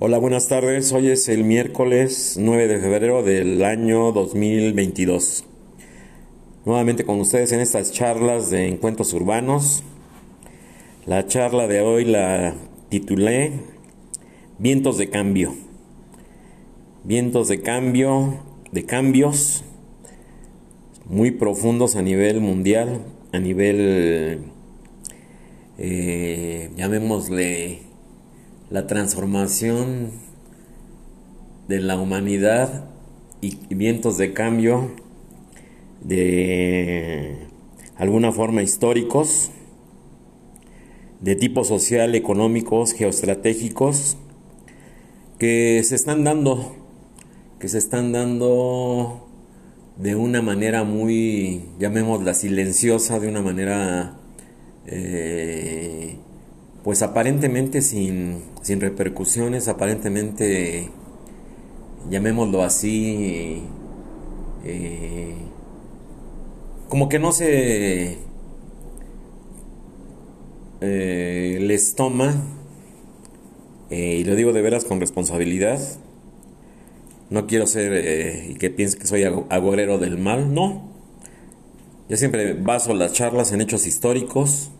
Hola, buenas tardes. Hoy es el miércoles 9 de febrero del año 2022. Nuevamente con ustedes en estas charlas de encuentros urbanos. La charla de hoy la titulé Vientos de cambio. Vientos de cambio, de cambios muy profundos a nivel mundial, a nivel, eh, llamémosle, la transformación de la humanidad y vientos de cambio de alguna forma históricos, de tipo social, económicos, geoestratégicos, que se están dando, que se están dando de una manera muy, llamémosla silenciosa, de una manera eh, pues aparentemente sin, sin repercusiones, aparentemente, llamémoslo así, eh, como que no se eh, les toma, eh, y lo digo de veras con responsabilidad, no quiero ser y que piense que soy agorero del mal, no. Yo siempre baso las charlas en hechos históricos,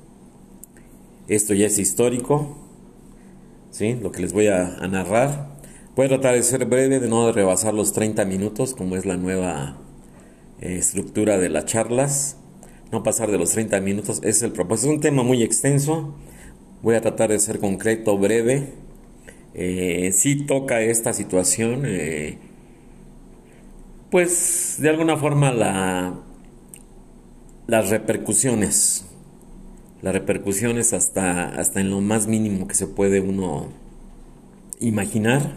esto ya es histórico, ¿sí? lo que les voy a, narrar. Voy a tratar de ser breve, de no rebasar los 30 minutos, como es la nueva eh, estructura de las charlas. No pasar de los 30 minutos, es el propósito. Es un tema muy extenso. Voy a tratar de ser concreto, breve. Eh, si toca esta situación, eh, pues de alguna forma la, las repercusiones las repercusiones hasta, hasta en lo más mínimo que se puede uno imaginar,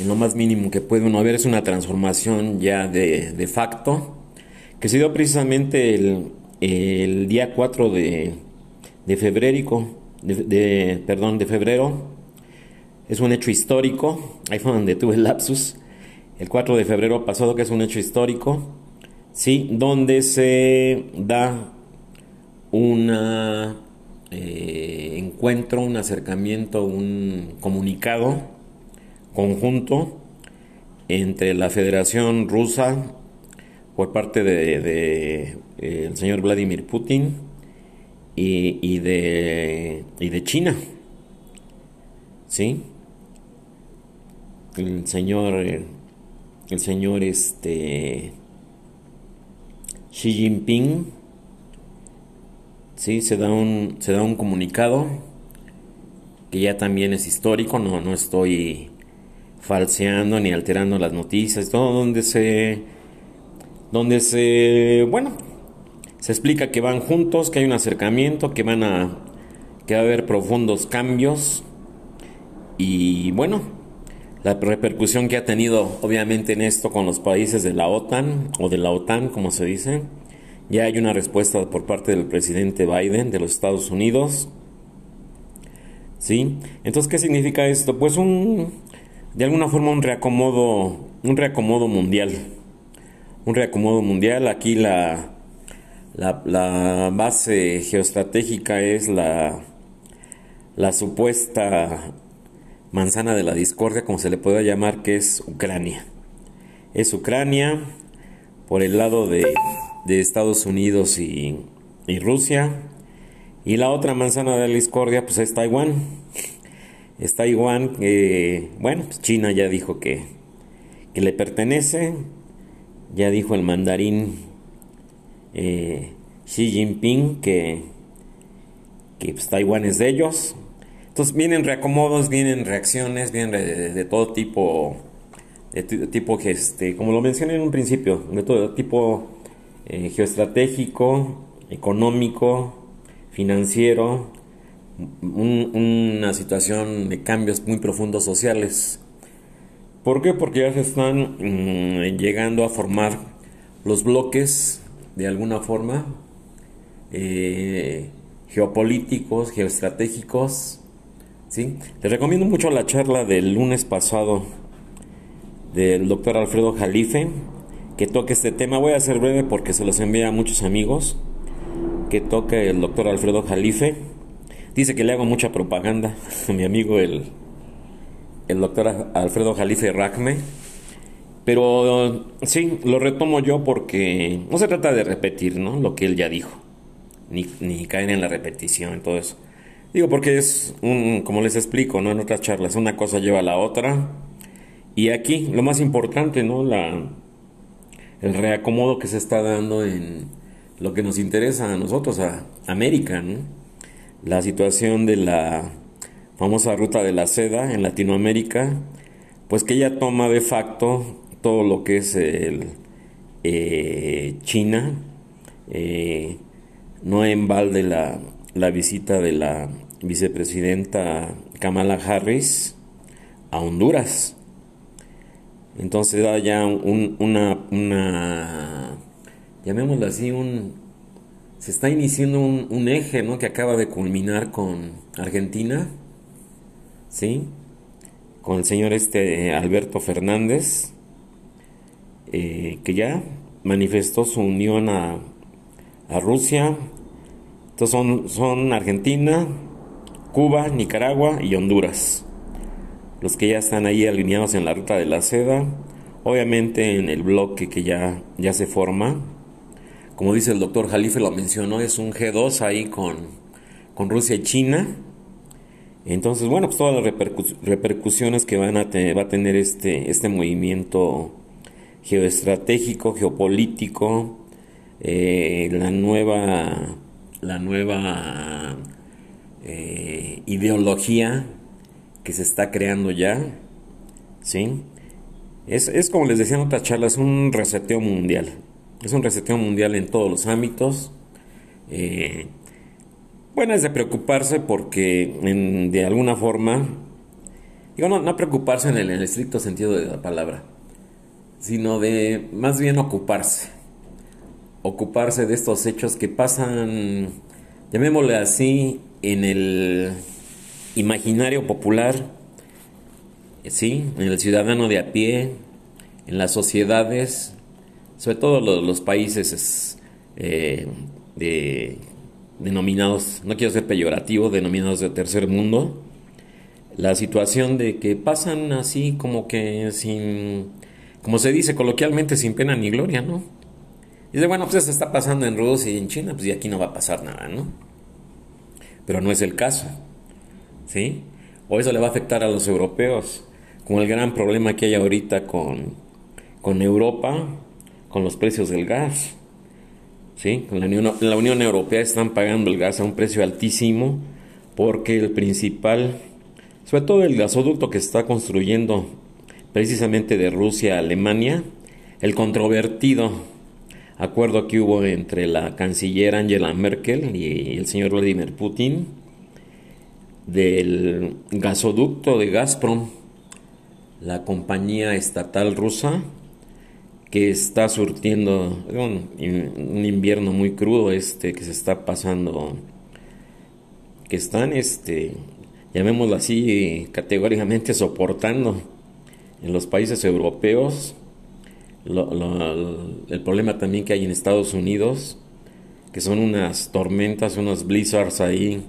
en lo más mínimo que puede uno ver, es una transformación ya de, de facto, que se dio precisamente el, el día 4 de, de febrero, de, perdón, de febrero, es un hecho histórico, ahí fue donde tuve el lapsus, el 4 de febrero pasado, que es un hecho histórico, sí, donde se da un eh, encuentro, un acercamiento, un comunicado conjunto entre la Federación Rusa por parte de, el señor Vladimir Putin y, de y de China, sí, el señor el señor este Xi Jinping Sí, se da un, se da un comunicado que ya también es histórico, no, no estoy falseando ni alterando las noticias, todo donde se, donde se, bueno, se explica que van juntos, que hay un acercamiento, que van a, que va a haber profundos cambios y bueno, la repercusión que ha tenido obviamente en esto con los países de la OTAN o de la OTAN, como se dice, ya hay una respuesta por parte del presidente Biden de los Estados Unidos. ¿Sí? Entonces, ¿qué significa esto? Pues un, de alguna forma un reacomodo, un reacomodo mundial. Un reacomodo mundial. Aquí la, la, la base geoestratégica es la, la supuesta manzana de la discordia, como se le pueda llamar, que es Ucrania. Es Ucrania por el lado de de Estados Unidos y, Rusia. Y la otra manzana de la discordia pues es Taiwán. Es Taiwán, bueno, pues China ya dijo que, que le pertenece. Ya dijo el mandarín eh, Xi Jinping que, que pues, Taiwán es de ellos. Entonces vienen reacomodos, vienen reacciones, vienen de, todo tipo, de tipo este, como lo mencioné en un principio, de todo tipo eh, geoestratégico, económico, financiero, una situación de cambios muy profundos sociales. ¿Por qué? Porque ya se están mm, llegando a formar los bloques de alguna forma eh, geopolíticos, geoestratégicos. ¿sí? Les recomiendo mucho la charla del lunes pasado del doctor Alfredo Jalife, que toque este tema. Voy a ser breve porque se los envía a muchos amigos. Que toque el doctor Alfredo Jalife. Dice que le hago mucha propaganda a mi amigo el, el doctor Alfredo Jalife Racme. Pero sí, lo retomo yo porque no se trata de repetir ¿no? lo que él ya dijo, ni, ni caer en la repetición, eso. Digo, porque es un, como les explico, ¿no? En otras charlas, una cosa lleva a la otra. Y aquí, lo más importante, ¿no? La, el reacomodo que se está dando en lo que nos interesa a nosotros, a América. La situación de la famosa ruta de la seda en Latinoamérica, pues que ya toma de facto todo lo que es el, eh, China, eh, no en balde la visita de la vicepresidenta Kamala Harris a Honduras. Entonces da ya una, una, llamémoslo así, un, se está iniciando un, un, eje ¿no? que acaba de culminar con Argentina, ¿sí? con el señor este Alberto Fernández, eh, que ya manifestó su unión a, a Rusia. Entonces son, son Argentina, Cuba, Nicaragua y Honduras. Los que ya están ahí alineados en la ruta de la seda. Obviamente en el bloque que ya, ya se forma. Como dice el doctor Jalife, lo mencionó, es un G2 ahí con, con Rusia y China. Entonces, bueno, pues todas las repercusiones que van a va a tener este, este movimiento geoestratégico, geopolítico, eh, la nueva, la nueva eh, ideología que se está creando ya, ¿sí? Es, es como les decía en otras charlas, un reseteo mundial. Es un reseteo mundial en todos los ámbitos. Eh, bueno, es de preocuparse porque de alguna forma, digo, no, no preocuparse en el, en el estricto sentido de la palabra, sino de más bien ocuparse. Ocuparse de estos hechos que pasan, llamémosle así, en el imaginario popular, sí, en el ciudadano de a pie, en las sociedades, sobre todo los, países eh, de, denominados, no quiero ser peyorativo, denominados de tercer mundo, la situación de que pasan así como que sin como se dice coloquialmente, sin pena ni gloria, ¿no? Dice, bueno, pues eso está pasando en Rusia y en China, pues y aquí no va a pasar nada, ¿no? Pero no es el caso, ¿sí? O eso le va a afectar a los europeos, con el gran problema que hay ahorita con, con Europa, con los precios del gas, ¿sí? Con la Unión, la Unión Europea están pagando el gas a un precio altísimo porque el principal, sobre todo el gasoducto que está construyendo precisamente de Rusia a Alemania, el controvertido acuerdo que hubo entre la canciller Angela Merkel y el señor Vladimir Putin del gasoducto de Gazprom, la compañía estatal rusa que está surtiendo un, invierno muy crudo este que se está pasando que están este llamémoslo así categóricamente soportando en los países europeos, el problema también que hay en Estados Unidos, que son unas tormentas, unos blizzards ahí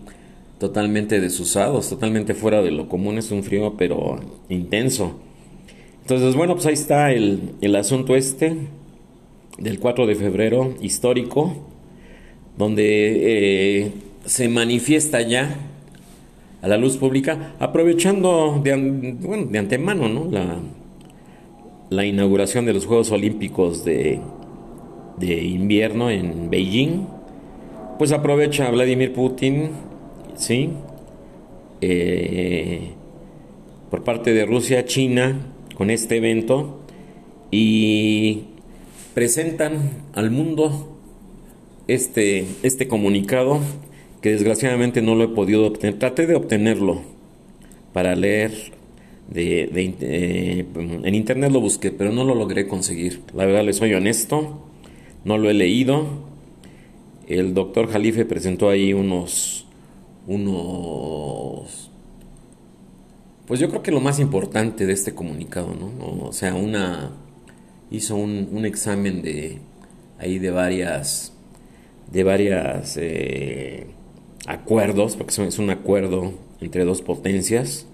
totalmente desusados, totalmente fuera de lo común, es un frío pero intenso. Entonces, bueno, pues ahí está el, el asunto este del 4 de febrero histórico, donde eh, se manifiesta ya a la luz pública, aprovechando de, de antemano ¿no? la, la inauguración de los Juegos Olímpicos de, de invierno en Beijing, pues aprovecha Vladimir Putin, ¿sí? Eh, por parte de Rusia, China, con este evento y presentan al mundo este, este comunicado que desgraciadamente no lo he podido obtener. Traté de obtenerlo para leer. De, eh, en internet lo busqué, pero no lo logré conseguir. La verdad, les soy honesto, no lo he leído. El doctor Jalife presentó ahí unos, unos, pues yo creo que lo más importante de este comunicado, ¿no? O sea, hizo un, un examen de, ahí de varias, de varias, eh, acuerdos, porque es un acuerdo entre dos potencias,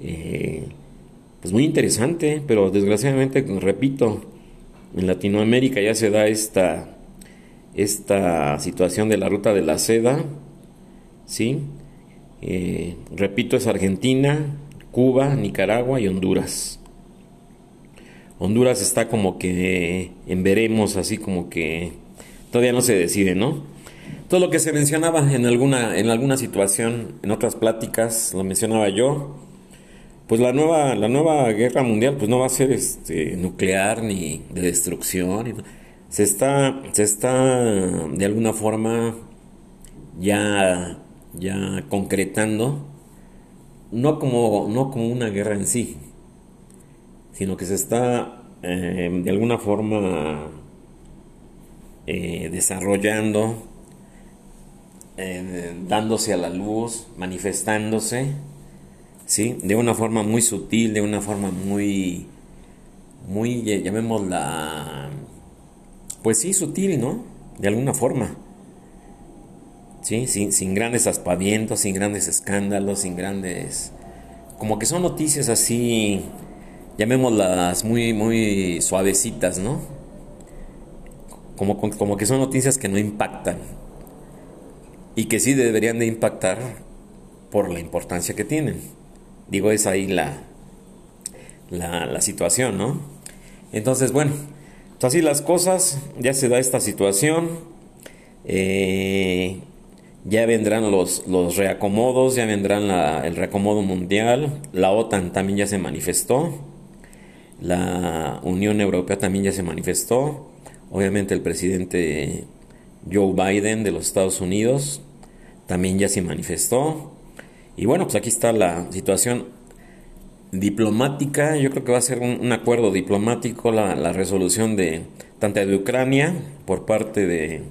eh, pues muy interesante, pero desgraciadamente, repito, en Latinoamérica ya se da esta, esta situación de la ruta de la seda, ¿sí? Eh, repito, es Argentina, Cuba, Nicaragua y Honduras. Honduras está como que en veremos, así como que todavía no se decide, ¿no? Todo lo que se mencionaba en alguna, en alguna situación, en otras pláticas, lo mencionaba yo, pues la nueva, la nueva guerra mundial pues no va a ser este, nuclear ni de destrucción. Se está, se está de alguna forma ya, ya concretando, no como, no como una guerra en sí, sino que se está eh, de alguna forma eh, desarrollando, eh, dándose a la luz, manifestándose, ¿sí? De una forma muy sutil, de una forma muy, muy, llamémosla, pues sí, sutil, ¿no? De alguna forma. Sin, grandes aspavientos, sin grandes escándalos, sin grandes... Como que son noticias así llamémoslas muy, muy suavecitas, ¿no? Como, como que son noticias que no impactan y que sí deberían de impactar por la importancia que tienen. Digo, es ahí la, la, situación, ¿no? Entonces, bueno, así las cosas, ya se da esta situación, eh, ya vendrán los, los reacomodos, ya vendrán el reacomodo mundial, la OTAN también ya se manifestó, la Unión Europea también ya se manifestó. Obviamente el presidente Joe Biden de los Estados Unidos también ya se manifestó. Y bueno, pues aquí está la situación diplomática. Yo creo que va a ser un, acuerdo diplomático la, resolución de tanto de Ucrania por parte de,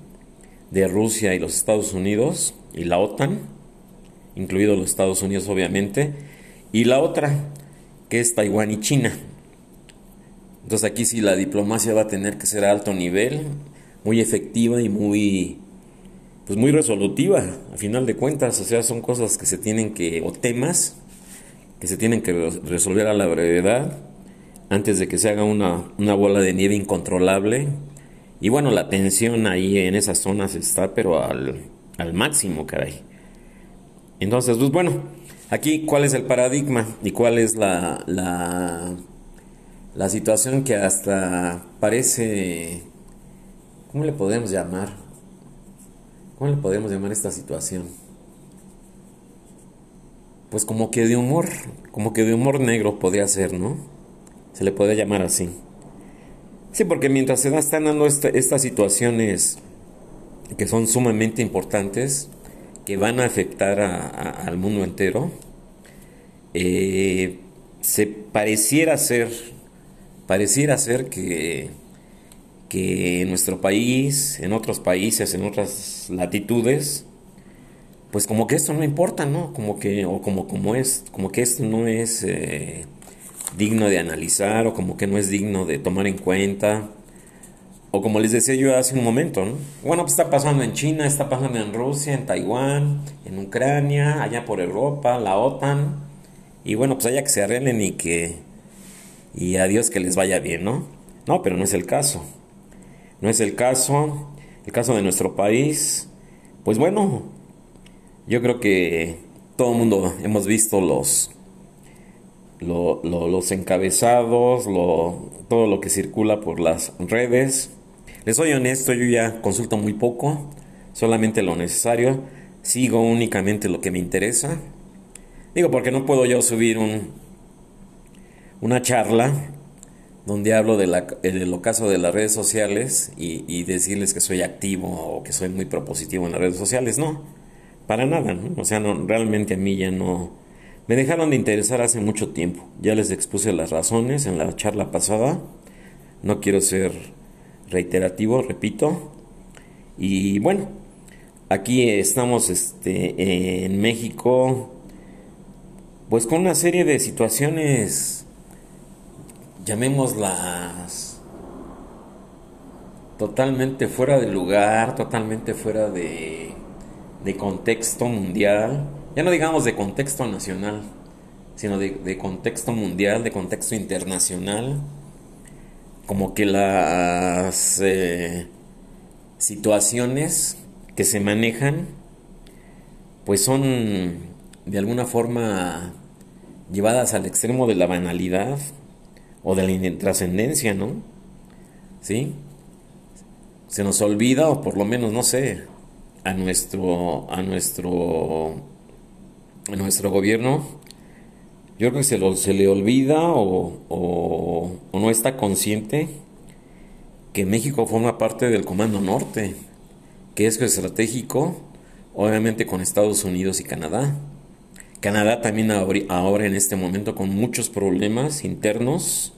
de Rusia y los Estados Unidos y la OTAN, incluidos los Estados Unidos obviamente, y la otra que es Taiwán y China. Entonces aquí sí la diplomacia va a tener que ser a alto nivel, muy efectiva y muy pues muy resolutiva, a final de cuentas, o sea, son cosas que se tienen que o temas que se tienen que resolver a la brevedad antes de que se haga una, una bola de nieve incontrolable. Y bueno, la tensión ahí en esas zonas está, pero al, al máximo, caray. Entonces, pues bueno, aquí cuál es el paradigma y cuál es la, la la situación que hasta parece, ¿cómo le podemos llamar? ¿Cómo le podemos llamar esta situación? Pues como que de humor, como que de humor negro podría ser, ¿no? Se le puede llamar así. Sí, porque mientras se están dando estas situaciones que son sumamente importantes, que van a afectar al mundo entero, eh, se pareciera ser pareciera ser que, que en nuestro país, en otros países, en otras latitudes, pues como que esto no importa, ¿no? Como que, o como, como es, como que esto no es eh, digno de analizar, o como que no es digno de tomar en cuenta, o como les decía yo hace un momento, ¿no? Bueno, pues está pasando en China, está pasando en Rusia, en Taiwán, en Ucrania, allá por Europa, la OTAN, y bueno, pues allá que se arreglen y que y a Dios que les vaya bien, ¿no? No, pero no es el caso. No es el caso. El caso de nuestro país, pues bueno, yo creo que todo el mundo hemos visto los, los encabezados, lo, todo lo que circula por las redes. Les soy honesto, yo ya consulto muy poco, solamente lo necesario, sigo únicamente lo que me interesa. Digo, porque no puedo yo subir un, una charla donde hablo de la, del ocaso de las redes sociales y, decirles que soy activo o que soy muy propositivo en las redes sociales. No, para nada, ¿no? O sea, no, realmente a mí ya no... Me dejaron de interesar hace mucho tiempo. Ya les expuse las razones en la charla pasada. No quiero ser reiterativo, repito. Y bueno, aquí estamos este, en México, pues con una serie de situaciones llamémoslas totalmente fuera de lugar, totalmente fuera de, de contexto mundial, ya no digamos de contexto nacional, sino de, contexto mundial, de contexto internacional, como que las eh, situaciones que se manejan, pues son de alguna forma llevadas al extremo de la banalidad o de la intrascendencia, ¿no? ¿Sí? Se nos olvida, o por lo menos, no sé, a nuestro, a nuestro, nuestro gobierno, yo creo que se, se le olvida o, o, no está consciente que México forma parte del Comando Norte, que es estratégico, obviamente con Estados Unidos y Canadá. Canadá también ahora en este momento con muchos problemas internos,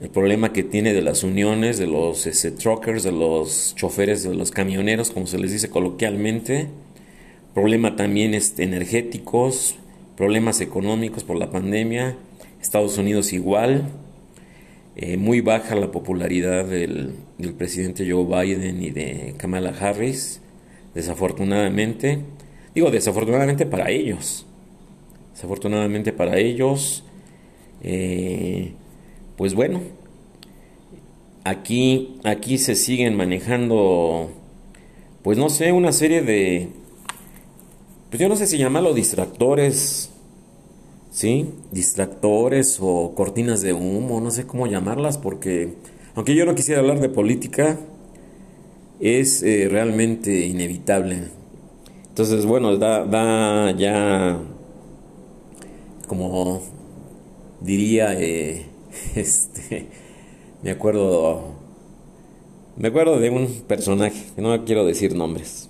el problema que tiene de las uniones, de los ese, truckers, de los choferes, de los camioneros, como se les dice coloquialmente, problema también este, energéticos, problemas económicos por la pandemia, Estados Unidos igual, eh, muy baja la popularidad del, del presidente Joe Biden y de Kamala Harris, desafortunadamente, digo desafortunadamente para ellos, Desafortunadamente para ellos, eh, pues bueno, aquí, aquí se siguen manejando, pues no sé, una serie de, pues yo no sé si llamarlo distractores, ¿sí? Distractores o cortinas de humo, no sé cómo llamarlas, porque aunque yo no quisiera hablar de política, es eh, realmente inevitable. Entonces, bueno, da, da ya como diría, eh, este, me acuerdo, me acuerdo de un personaje, no quiero decir nombres,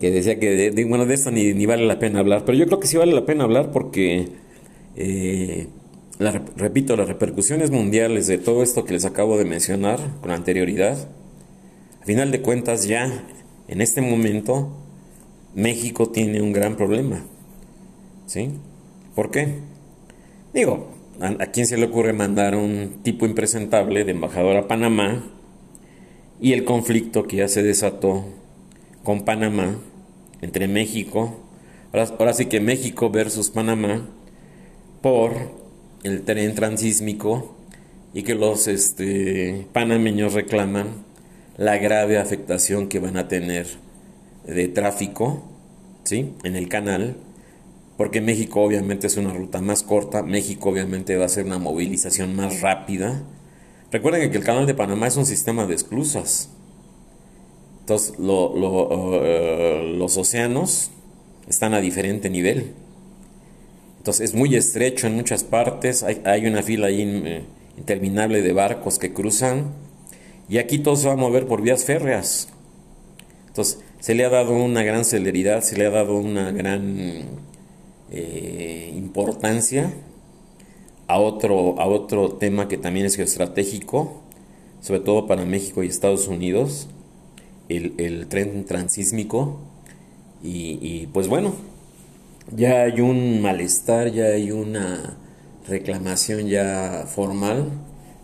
que decía que, de, bueno, de esto ni, ni, vale la pena hablar, pero yo creo que sí vale la pena hablar porque, eh, repito, las repercusiones mundiales de todo esto que les acabo de mencionar con anterioridad, a final de cuentas ya, en este momento, México tiene un gran problema ¿Sí? ¿Por qué? Digo, ¿a, quién se le ocurre mandar un tipo impresentable de embajador a Panamá y el conflicto que ya se desató con Panamá entre México, ahora, sí que México versus Panamá, por el tren transísmico y que los este, panameños reclaman la grave afectación que van a tener de tráfico ¿sí? en el canal porque México obviamente es una ruta más corta, México obviamente va a ser una movilización más rápida. Recuerden que el canal de Panamá es un sistema de esclusas. Entonces eh, los océanos están a diferente nivel. Entonces es muy estrecho en muchas partes, hay, una fila ahí eh, interminable de barcos que cruzan y aquí todo se va a mover por vías férreas. Entonces se le ha dado una gran celeridad, se le ha dado una gran eh, importancia a otro, a otro tema que también es geoestratégico, sobre todo para México y Estados Unidos, el, tren transísmico. Y, pues bueno, ya hay un malestar, ya hay una reclamación ya formal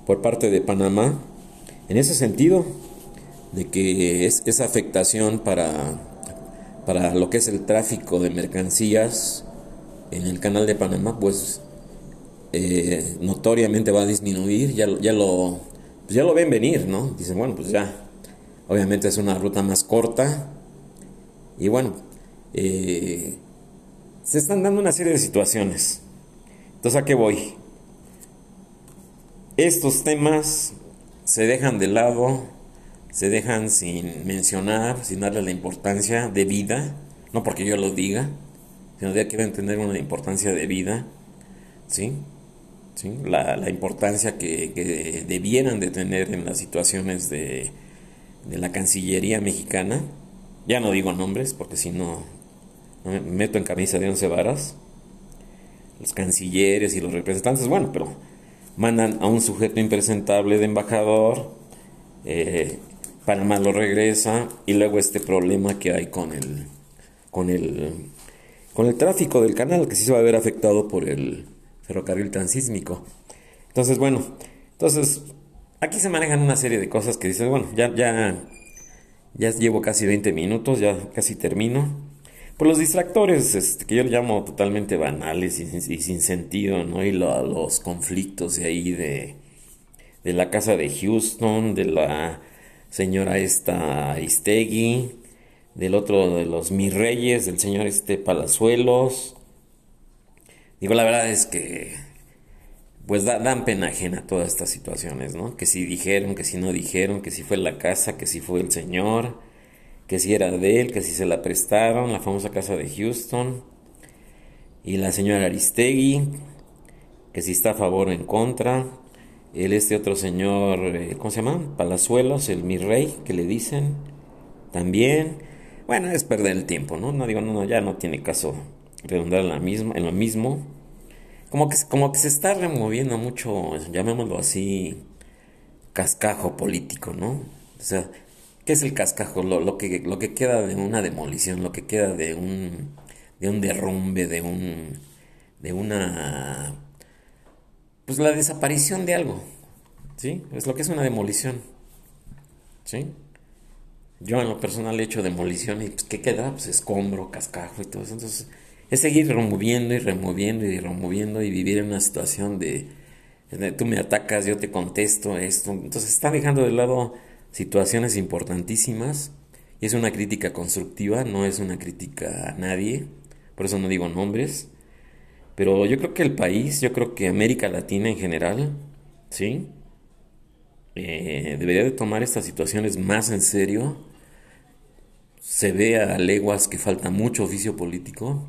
por parte de Panamá en ese sentido de que es, esa afectación para, para lo que es el tráfico de mercancías en el canal de Panamá, pues eh, notoriamente va a disminuir, ya, ya, lo, pues ya lo ven venir, ¿no? Dicen, bueno, pues ya, obviamente es una ruta más corta y bueno, eh, se están dando una serie de situaciones. Entonces, ¿a qué voy? Estos temas se dejan de lado, se dejan sin mencionar, sin darle la importancia de vida, no porque yo lo diga, sino ya quieren tener una importancia de vida, ¿sí? ¿Sí? La, importancia que, debieran de tener en las situaciones de, de, la Cancillería mexicana. Ya no digo nombres, porque si no, me meto en camisa de once varas. Los cancilleres y los representantes, bueno, pero mandan a un sujeto impresentable de embajador, eh, Panamá lo regresa, y luego este problema que hay con el, con el con el tráfico del canal que sí se va a ver afectado por el ferrocarril transísmico. Entonces, bueno, entonces aquí se manejan una serie de cosas que dices, bueno, ya, ya, ya llevo casi 20 minutos, ya casi termino. Por los distractores, este, que yo le llamo totalmente banales y, sin sentido, ¿no? Y los conflictos de ahí de, de la casa de Houston, de la señora esta Istegui, del otro de los mis reyes, del señor este Palazuelos. Digo, la verdad es que pues dan pena ajena todas estas situaciones, ¿no? Que si dijeron, que si no dijeron, que si fue la casa, que si fue el señor, que si era de él, que si se la prestaron, la famosa casa de Houston, y la señora Aristegui, que si está a favor o en contra, el este otro señor, eh, ¿cómo se llama? Palazuelos, el mi rey, que le dicen, también, bueno, es perder el tiempo, ¿no? No digo, no, no, ya no tiene caso redundar en, la misma, en lo mismo como que, como que se está removiendo mucho, llamémoslo así, cascajo político, ¿no? O sea, ¿qué es el cascajo? Lo, que, lo que queda de una demolición, lo que queda de un, de un derrumbe, de un, de una, pues la desaparición de algo, ¿sí? Es lo que es una demolición, ¿sí? Yo en lo personal he hecho demolición y pues, ¿qué queda? Pues escombro, cascajo y todo eso, entonces es seguir removiendo y removiendo y removiendo y vivir en una situación de, tú me atacas, yo te contesto esto. Entonces está dejando de lado situaciones importantísimas y es una crítica constructiva, no es una crítica a nadie, por eso no digo nombres. Pero yo creo que el país, yo creo que América Latina en general, ¿sí? Eh, debería de tomar estas situaciones más en serio. Se ve a leguas que falta mucho oficio político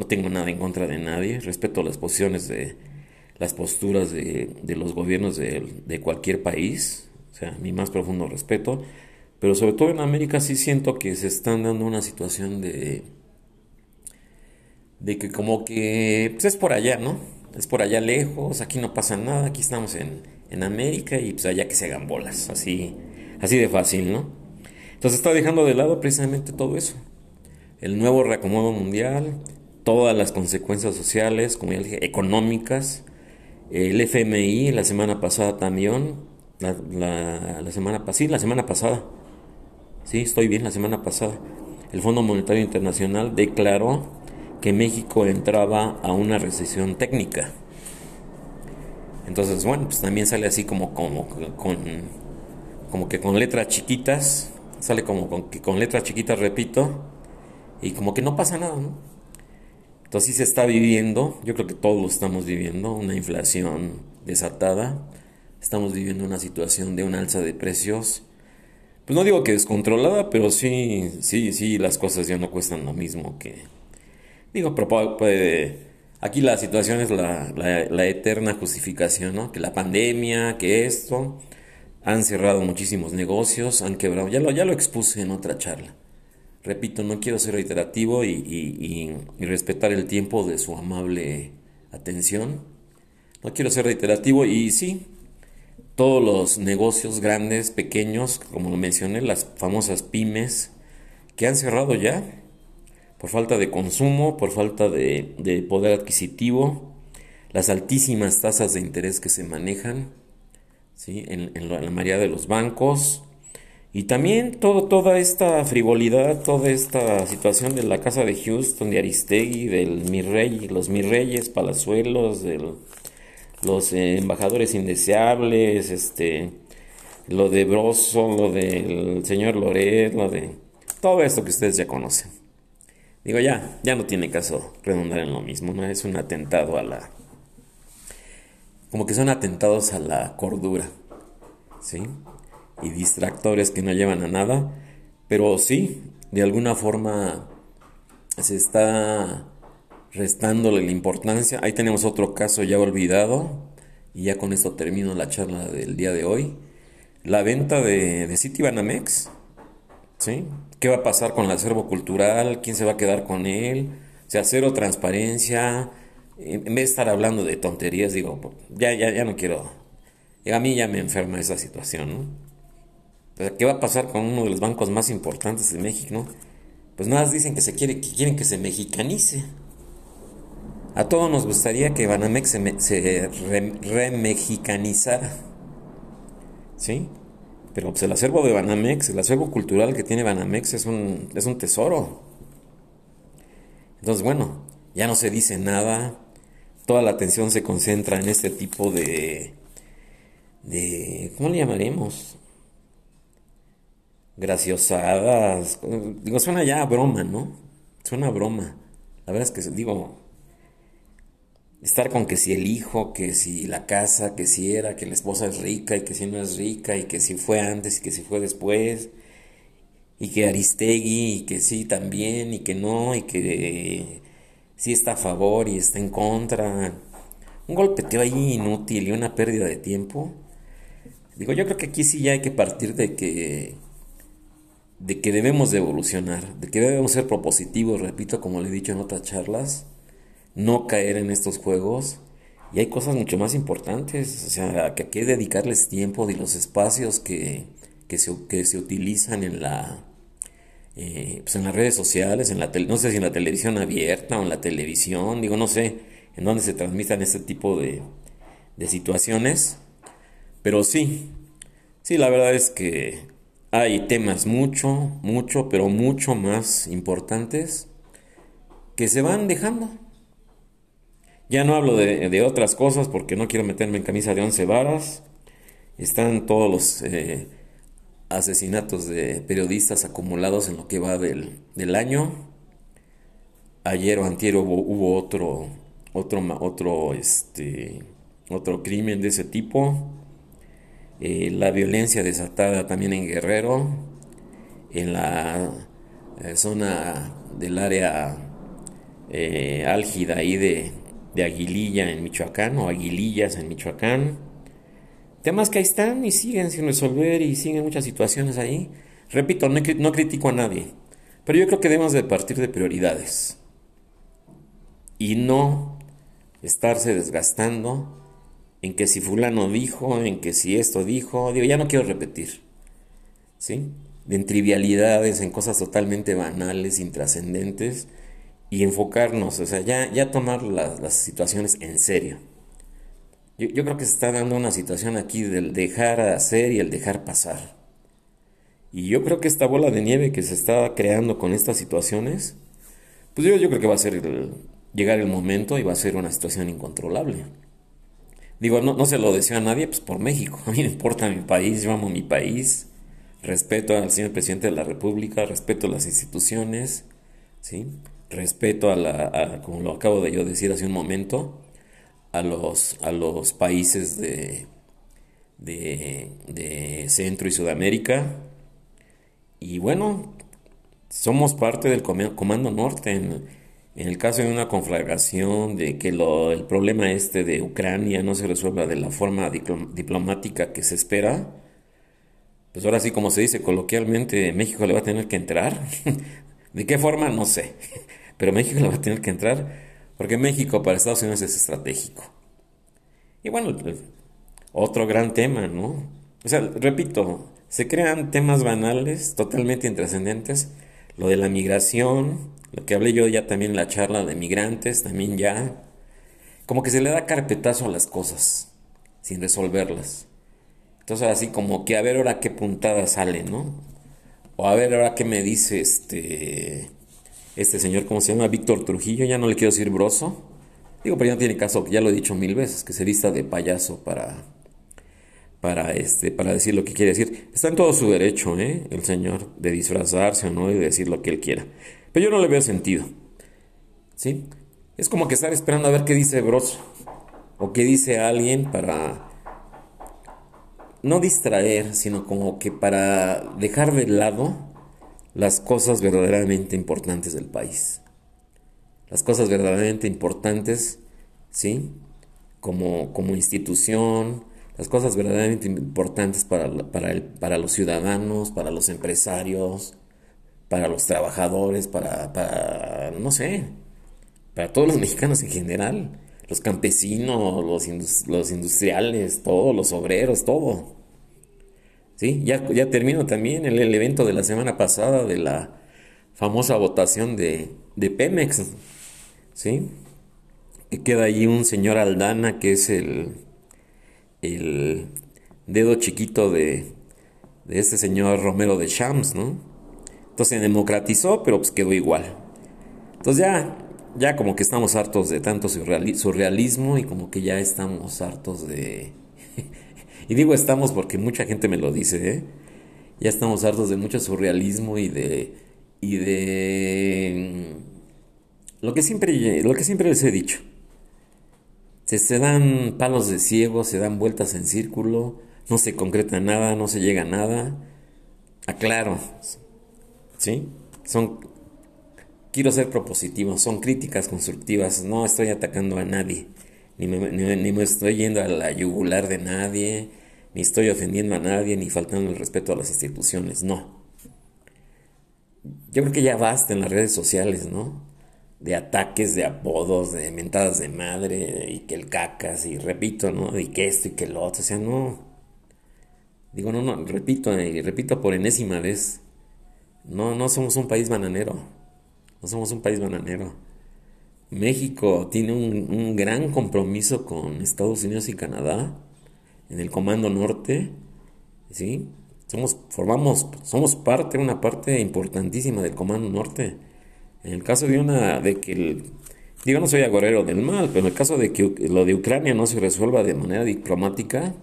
no tengo nada en contra de nadie, respeto las posiciones de las posturas de, los gobiernos de, cualquier país, o sea, mi más profundo respeto, pero sobre todo en América sí siento que se están dando una situación de de que como que pues es por allá, ¿no? Es por allá lejos, aquí no pasa nada, aquí estamos en, en América y pues allá que se hagan bolas, así, así de fácil, ¿no? Entonces está dejando de lado precisamente todo eso. El nuevo reacomodo mundial, todas las consecuencias sociales, como ya dije, económicas. El FMI la semana pasada también, la, semana sí, la semana pasada, sí, estoy bien, la semana pasada, el Fondo Monetario Internacional declaró que México entraba a una recesión técnica. Entonces, bueno, pues también sale así como, como, con, como que con letras chiquitas, sale como con, con letras chiquitas, repito, y como que no pasa nada, ¿no? Entonces sí se está viviendo, yo creo que todos estamos viviendo, una inflación desatada, estamos viviendo una situación de un alza de precios, pues no digo que descontrolada, pero sí, sí, sí, las cosas ya no cuestan lo mismo que... Digo, pero puede... Aquí la situación es la, la, eterna justificación, ¿no? Que la pandemia, que esto, han cerrado muchísimos negocios, han quebrado, ya lo, ya lo expuse en otra charla. Repito, no quiero ser reiterativo y, respetar el tiempo de su amable atención. No quiero ser reiterativo y sí, todos los negocios grandes, pequeños, como lo mencioné, las famosas pymes, que han cerrado ya por falta de consumo, por falta de, poder adquisitivo, las altísimas tasas de interés que se manejan ¿sí? en, en la mayoría de los bancos, y también todo, toda esta frivolidad, toda esta situación de la casa de Houston, de Aristegui, del mi rey, los mis reyes, palazuelos, de los eh, embajadores indeseables, este, lo de Broso, lo del señor Loret, lo de todo esto que ustedes ya conocen. Digo, ya, ya no tiene caso redundar en lo mismo, ¿no? Es un atentado a la... Como que son atentados a la cordura, ¿sí? Y distractores que no llevan a nada, pero sí, de alguna forma se está restándole la importancia. Ahí tenemos otro caso ya olvidado y ya con esto termino la charla del día de hoy. La venta de, de Citibanamex, ¿sí? ¿Qué va a pasar con el acervo cultural? ¿Quién se va a quedar con él? O sea, cero transparencia. En vez de estar hablando de tonterías, digo, ya, ya, ya no quiero. A mí ya me enferma esa situación, ¿no? ¿Qué va a pasar con uno de los bancos más importantes de México? Pues nada, dicen que, se quiere, que quieren que se mexicanice. A todos nos gustaría que Banamex se, remexicanizara. ¿Sí? Pero pues el acervo de Banamex, el acervo cultural que tiene Banamex es un, es un tesoro. Entonces, bueno, ya no se dice nada, toda la atención se concentra en este tipo de, de ¿cómo le llamaremos? Graciosadas, digo, suena ya a broma, ¿no? Suena broma. La verdad es que, digo, estar con que si el hijo, que si la casa, que si era, que la esposa es rica y que si no es rica y que si fue antes y que si fue después y que Aristegui y que sí también y que no y que sí está a favor y está en contra. Un golpeteo ahí inútil y una pérdida de tiempo. Digo, yo creo que aquí sí ya hay que partir de que de que debemos de evolucionar, de que debemos ser propositivos, repito, como le he dicho en otras charlas, no caer en estos juegos. Y hay cosas mucho más importantes, o sea, que hay que dedicarles tiempo y los espacios que, que, se, que se utilizan en la, eh, pues en las redes sociales, en la no sé si en la televisión abierta o en la televisión, digo, no sé en dónde se transmitan este tipo de, de situaciones, pero sí, sí, la verdad es que hay temas mucho, mucho, pero mucho más importantes que se van dejando. Ya no hablo de, de otras cosas porque no quiero meterme en camisa de once varas. Están todos los... Eh, asesinatos de periodistas acumulados en lo que va del, año. Ayer o antier hubo, otro, otro, otro, este, otro crimen de ese tipo. Eh, la violencia desatada también en Guerrero, en la eh, zona del área eh, álgida ahí de, de Aguililla en Michoacán o Aguilillas en Michoacán Temas que ahí están y siguen sin resolver y siguen muchas situaciones ahí. Repito, no, critico a nadie, pero yo creo que debemos de partir de prioridades y no estarse desgastando en que si fulano dijo, en que si esto dijo, digo, ya no quiero repetir, ¿sí? En trivialidades, en cosas totalmente banales, intrascendentes, y enfocarnos, o sea, ya, ya tomar las situaciones en serio. Yo, creo que se está dando una situación aquí del dejar hacer y el dejar pasar. Y yo creo que esta bola de nieve que se está creando con estas situaciones, pues yo, yo creo que va a ser llegar el momento y va a ser una situación incontrolable. Digo, no, no se lo deseo a nadie, pues por México. A mí me importa mi país, yo amo mi país, respeto al señor presidente de la República, respeto a las instituciones, ¿sí? respeto a la, como lo acabo de yo decir hace un momento, a los, a los países de, de, Centro y Sudamérica. Y bueno, somos parte del Comando Norte. En, el caso de una conflagración, de que lo, el problema este de Ucrania no se resuelva de la forma diplomática que se espera, pues ahora sí, como se dice coloquialmente, México le va a tener que entrar. ¿De qué forma? No sé. Pero México le va a tener que entrar porque México para Estados Unidos es estratégico. Y bueno, otro gran tema, ¿no? O sea, repito, se crean temas banales, totalmente intrascendentes. Lo de la migración, lo que hablé yo ya también en la charla de migrantes, también ya. Como que se le da carpetazo a las cosas, sin resolverlas. Entonces, así como que a ver ahora qué puntada sale, ¿no? O a ver ahora qué me dice este este señor, ¿cómo se llama? Víctor Trujillo, ya no le quiero decir broso. Digo, pero ya no tiene caso, ya lo he dicho mil veces, que se vista de payaso para, para, este, para decir lo que quiere decir. Está en todo su derecho, ¿eh? El señor, de disfrazarse o no y de decir lo que él quiera. Pero yo no le veo sentido. ¿Sí? Es como que estar esperando a ver qué dice Broso. O qué dice alguien para no distraer, sino como que para dejar de lado las cosas verdaderamente importantes del país. Las cosas verdaderamente importantes, ¿sí? Como, como institución, las cosas verdaderamente importantes para, para, el, para los ciudadanos, para los empresarios, para los trabajadores, para, para, no sé, para todos los mexicanos en general, los campesinos, los, los industriales, todos los obreros, todo. ¿Sí? Ya, ya termino también el, evento de la semana pasada de la famosa votación de, de Pemex. ¿Sí? Que queda ahí un señor Aldana que es el, el dedo chiquito de, de este señor Romero de Shams, ¿no? Entonces se democratizó, pero pues quedó igual. Entonces ya, ya como que estamos hartos de tanto surrealismo y como que ya estamos hartos de... y digo estamos porque mucha gente me lo dice, ¿eh? Ya estamos hartos de mucho surrealismo y de... y de... Lo que siempre, lo que siempre les he dicho. Se, se dan palos de ciego, se dan vueltas en círculo, no se concreta nada, no se llega a nada. Aclaro, ¿sí? Son quiero ser propositivo, son críticas constructivas, no estoy atacando a nadie, ni me, estoy yendo a la yugular de nadie, ni estoy ofendiendo a nadie, ni faltando el respeto a las instituciones, no. Yo creo que ya basta en las redes sociales, ¿no? De ataques, de apodos, de mentadas de madre, y que el cacas, y repito, ¿no? Y que esto y que lo otro, o sea, no. Digo, no, no, repito, y repito por enésima vez. No, no somos un país bananero. No somos un país bananero. México tiene un, gran compromiso con Estados Unidos y Canadá en el Comando Norte. ¿Sí? Somos, formamos, somos parte, una parte importantísima del Comando Norte. En el caso de una, de que el, digo, no soy agorero del mal, pero en el caso de que lo de Ucrania no se resuelva de manera diplomática,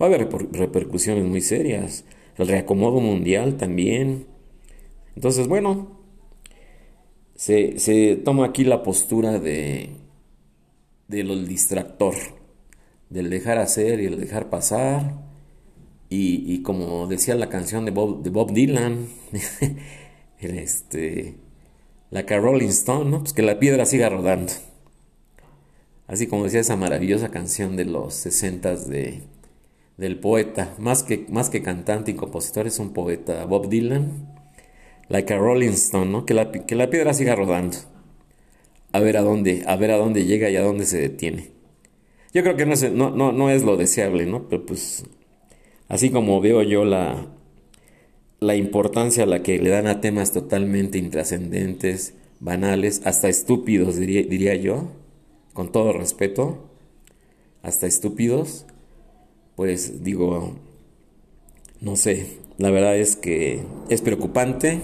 va a haber repercusiones muy serias. El reacomodo mundial también. Entonces, bueno, se, toma aquí la postura de del distractor, del dejar hacer y el dejar pasar. Y, como decía la canción de Bob, de Bob Dylan, este, la que Rolling Stone, ¿no? pues que la piedra siga rodando. Así como decía esa maravillosa canción de los 60 de, del poeta, más que, más que cantante y compositor, es un poeta, Bob Dylan like a Rolling Stone, ¿no? Que la, que la piedra siga rodando. A ver a dónde, a ver a dónde llega y a dónde se detiene. Yo creo que no es, no, no, no es lo deseable, ¿no? Pero pues, así como veo yo la, la importancia a la que le dan a temas totalmente intrascendentes, banales, hasta estúpidos, diría, diría yo, con todo respeto, hasta estúpidos, pues digo, no sé, la verdad es que es preocupante,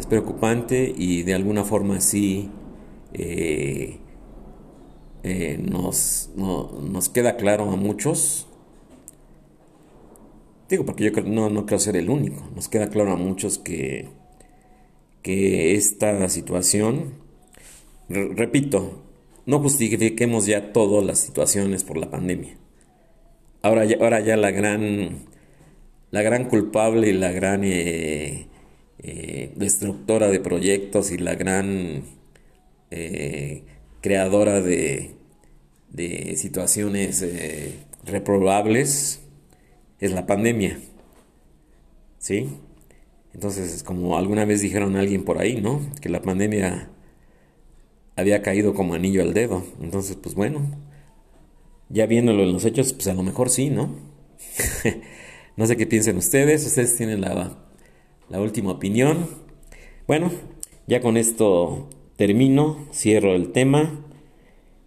es preocupante y de alguna forma sí eh, eh, nos, nos queda claro a muchos, digo porque yo no, no creo ser el único, nos queda claro a muchos que, que esta situación, repito, no justifiquemos ya todas las situaciones por la pandemia. Ahora ya, ahora ya la gran la gran culpable y la gran eh, eh, destructora de proyectos y la gran eh, creadora de, de situaciones reprobables es la pandemia. ¿Sí? Entonces, como alguna vez dijeron alguien por ahí, ¿no? Que la pandemia había caído como anillo al dedo. Entonces, pues bueno, ya viéndolo en los hechos, pues a lo mejor sí, ¿no? No sé qué piensen ustedes, ustedes tienen la, última opinión. Bueno, ya con esto termino, cierro el tema.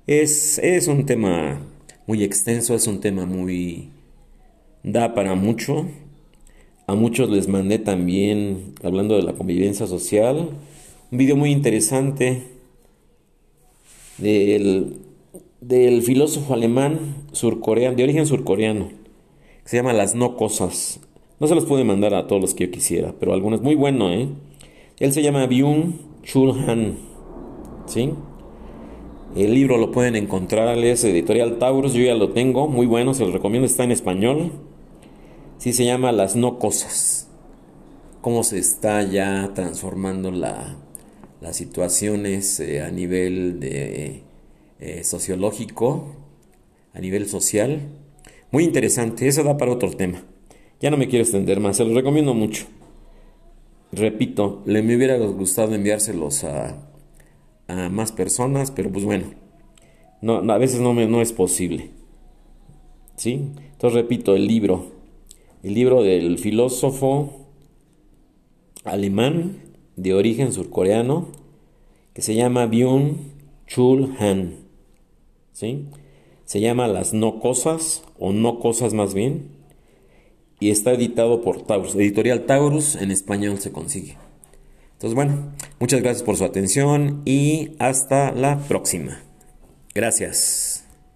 Es, es un tema muy extenso, es un tema muy... da para mucho. A muchos les mandé también, hablando de la convivencia social, un video muy interesante del, del filósofo alemán surcoreano, de origen surcoreano se llama Las No Cosas. No se los pude mandar a todos los que yo quisiera, pero algunos muy bueno, ¿eh? Él se llama Byung Chul Han, ¿sí? El libro lo pueden encontrar, es editorial Taurus, yo ya lo tengo, muy bueno, se los recomiendo, está en español. Sí se llama Las No Cosas. Cómo se está ya transformando la, las situaciones eh, a nivel de, eh, sociológico, a nivel social muy interesante, eso da para otro tema. Ya no me quiero extender más, se los recomiendo mucho. Repito, le me hubiera gustado enviárselos a, a más personas, pero pues bueno, no, a veces no, me, no es posible. ¿Sí? Entonces repito, el libro, el libro del filósofo alemán de origen surcoreano que se llama Byung Chul Han. ¿Sí? Se llama Las No Cosas, o No Cosas más bien, y está editado por Taurus. Editorial Taurus en español se consigue. Entonces, bueno, muchas gracias por su atención y hasta la próxima. Gracias.